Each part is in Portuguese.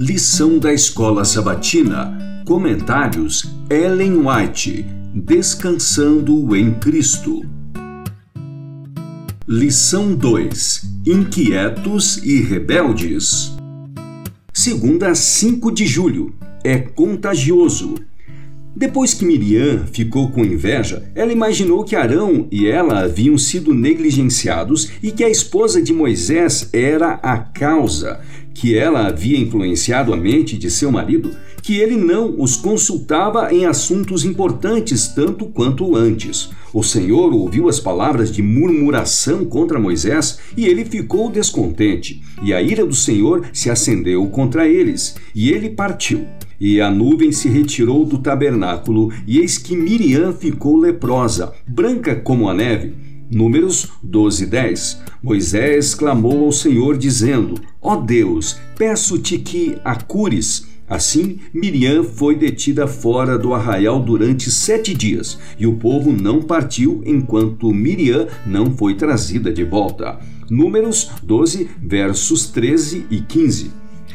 Lição da Escola Sabatina. Comentários Ellen White. Descansando em Cristo. Lição 2. Inquietos e rebeldes. Segunda, 5 de julho. É contagioso. Depois que Miriam ficou com inveja, ela imaginou que Arão e ela haviam sido negligenciados e que a esposa de Moisés era a causa, que ela havia influenciado a mente de seu marido, que ele não os consultava em assuntos importantes tanto quanto antes. O Senhor ouviu as palavras de murmuração contra Moisés e ele ficou descontente, e a ira do Senhor se acendeu contra eles, e ele partiu. E a nuvem se retirou do tabernáculo, e eis que Miriam ficou leprosa, branca como a neve. Números 12, 10. Moisés clamou ao Senhor, dizendo: Ó oh Deus, peço-te que a cures. Assim, Miriam foi detida fora do arraial durante sete dias, e o povo não partiu enquanto Miriam não foi trazida de volta. Números 12, versos 13 e 15.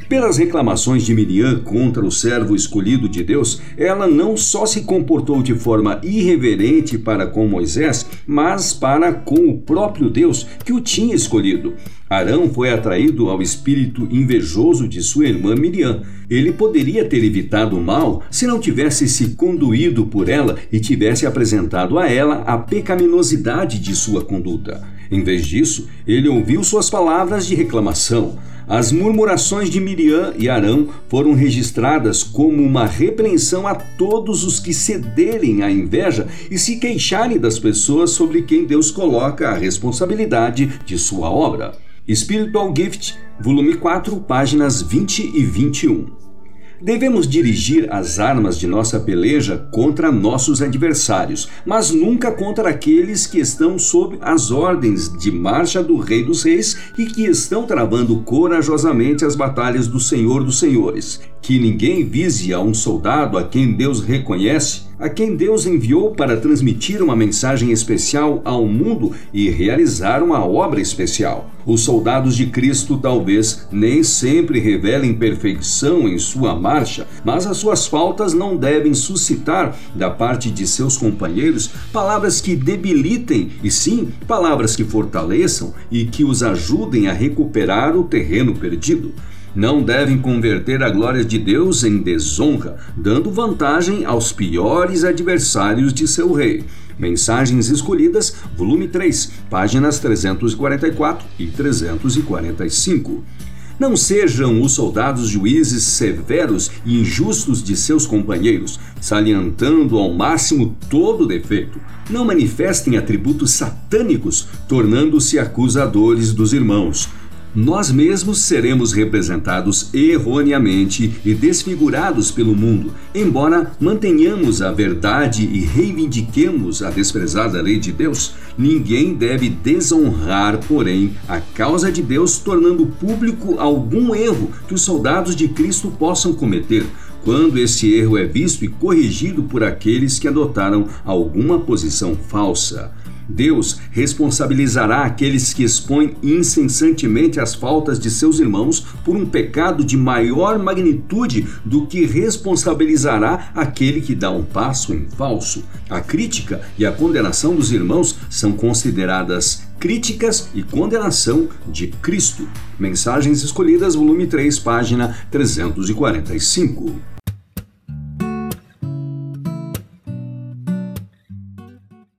Pelas reclamações de Miriam contra o servo escolhido de Deus, ela não só se comportou de forma irreverente para com Moisés, mas para com o próprio Deus que o tinha escolhido. Arão foi atraído ao espírito invejoso de sua irmã Miriam. Ele poderia ter evitado o mal se não tivesse se conduído por ela e tivesse apresentado a ela a pecaminosidade de sua conduta. Em vez disso, ele ouviu suas palavras de reclamação. As murmurações de Miriam e Arão foram registradas como uma repreensão a todos os que cederem à inveja e se queixarem das pessoas sobre quem Deus coloca a responsabilidade de sua obra. Spiritual Gift, volume 4, páginas 20 e 21. Devemos dirigir as armas de nossa peleja contra nossos adversários, mas nunca contra aqueles que estão sob as ordens de marcha do Rei dos Reis e que estão travando corajosamente as batalhas do Senhor dos Senhores. Que ninguém vise a um soldado a quem Deus reconhece a quem Deus enviou para transmitir uma mensagem especial ao mundo e realizar uma obra especial. Os soldados de Cristo talvez nem sempre revelem perfeição em sua marcha, mas as suas faltas não devem suscitar da parte de seus companheiros palavras que debilitem, e sim palavras que fortaleçam e que os ajudem a recuperar o terreno perdido não devem converter a glória de Deus em desonra, dando vantagem aos piores adversários de seu rei. Mensagens Escolhidas, volume 3, páginas 344 e 345. Não sejam os soldados juízes severos e injustos de seus companheiros, salientando ao máximo todo defeito. Não manifestem atributos satânicos, tornando-se acusadores dos irmãos nós mesmos seremos representados erroneamente e desfigurados pelo mundo, embora mantenhamos a verdade e reivindiquemos a desprezada lei de Deus. Ninguém deve desonrar, porém, a causa de Deus, tornando público algum erro que os soldados de Cristo possam cometer quando esse erro é visto e corrigido por aqueles que adotaram alguma posição falsa. Deus responsabilizará aqueles que expõem incessantemente as faltas de seus irmãos por um pecado de maior magnitude do que responsabilizará aquele que dá um passo em falso. A crítica e a condenação dos irmãos são consideradas críticas e condenação de Cristo. Mensagens Escolhidas, volume 3, página 345.